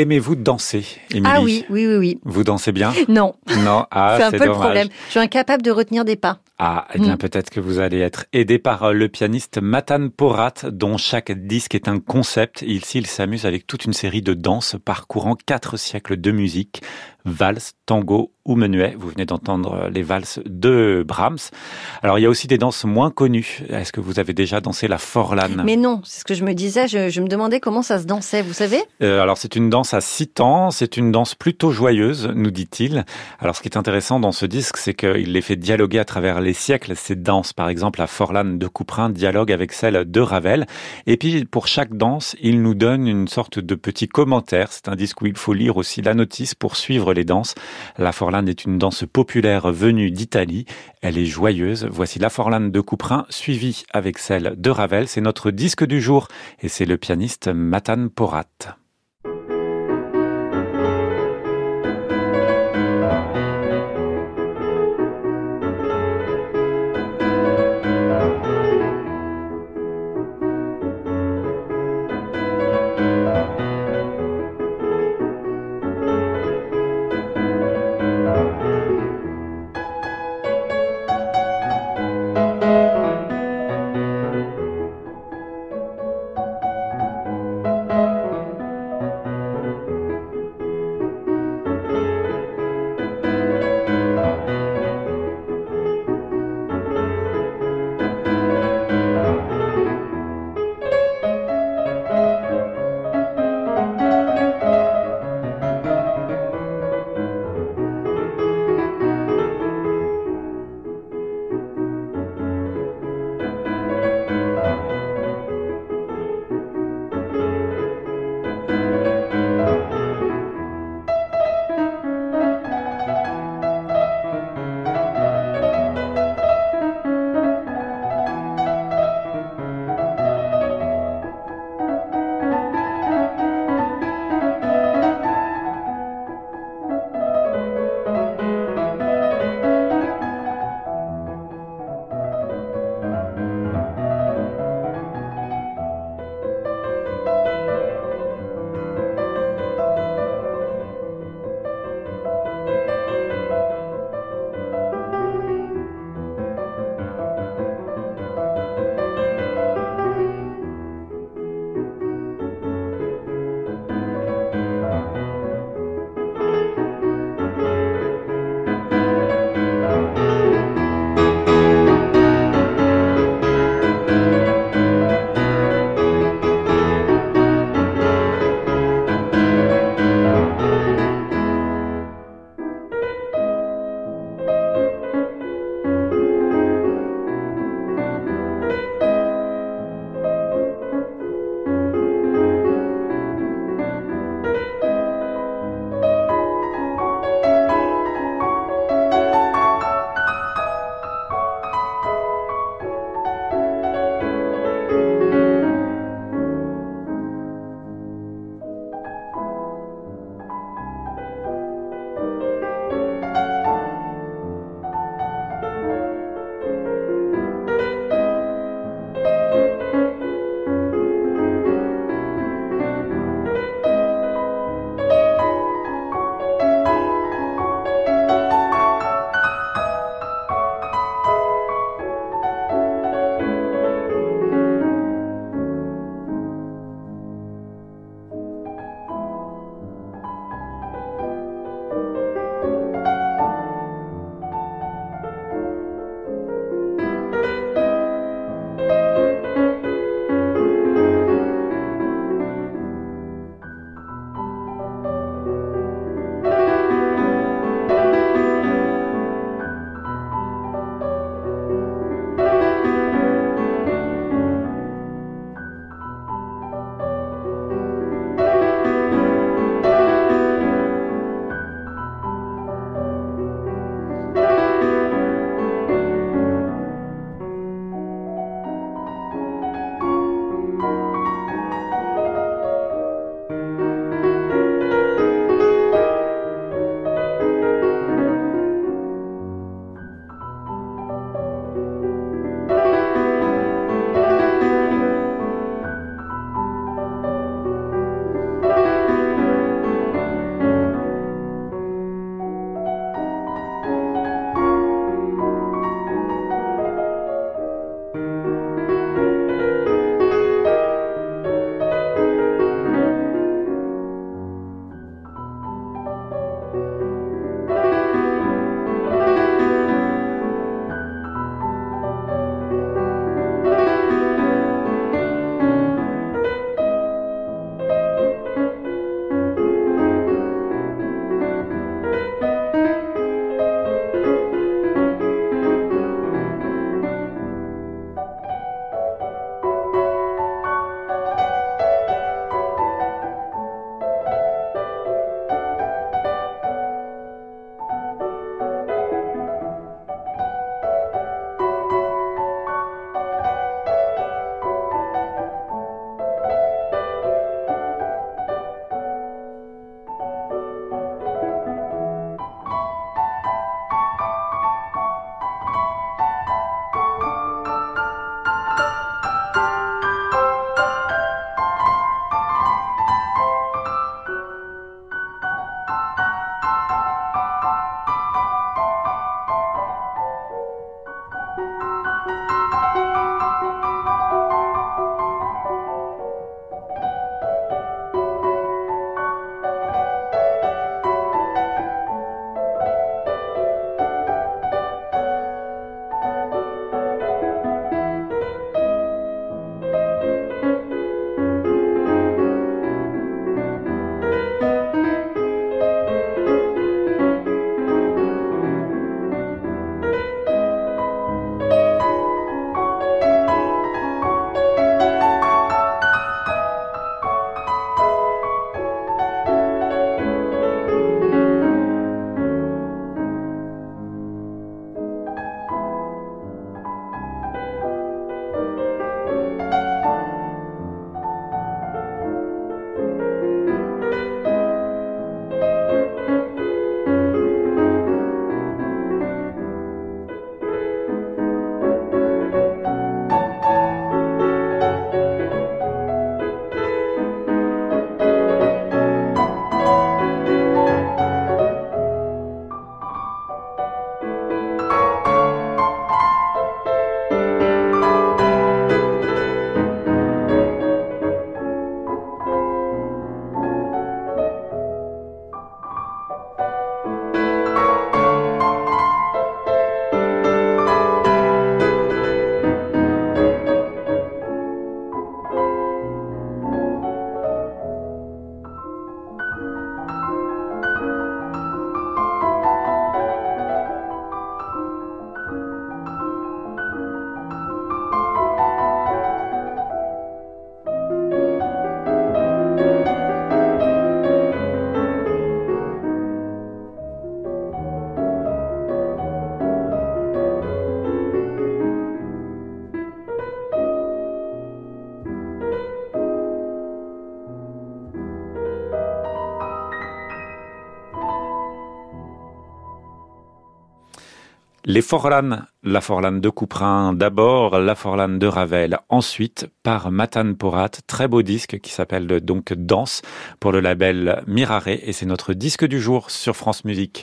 Aimez-vous danser, Émilie Ah oui, oui, oui, oui. Vous dansez bien? Non. Non, ah, c'est un peu le problème. Je suis incapable de retenir des pas. Ah, eh bien Mm. peut-être que vous allez être aidé par euh, le pianiste Matan Porat, dont chaque disque est un concept. Ici, il s'amuse avec toute une série de danses parcourant quatre siècles de musique, valse, tango ou menuet. Vous venez d'entendre euh, les valses de Brahms. Alors, il y a aussi des danses moins connues. Est-ce que vous avez déjà dansé la forlane? Mais non, c'est ce que je me disais. Je, je me demandais comment ça se dansait, vous savez? Euh, alors c'est une danse à six temps, c'est une danse plutôt joyeuse, nous dit-il. Alors ce qui est intéressant dans ce disque, c'est qu'il les fait dialoguer à travers les siècles. Ces danses, par exemple, la Forlane de Couperin dialogue avec celle de Ravel. Et puis pour chaque danse, il nous donne une sorte de petit commentaire. C'est un disque où il faut lire aussi la notice pour suivre les danses. La Forlane est une danse populaire venue d'Italie. Elle est joyeuse. Voici la Forlane de Couperin suivie avec celle de Ravel. C'est notre disque du jour et c'est le pianiste Matan Porat. Les Forlanes, la Forlane de Couperin d'abord, la Forlane de Ravel ensuite, par Matan Porat, très beau disque qui s'appelle donc Danse pour le label Mirare et c'est notre disque du jour sur France Musique.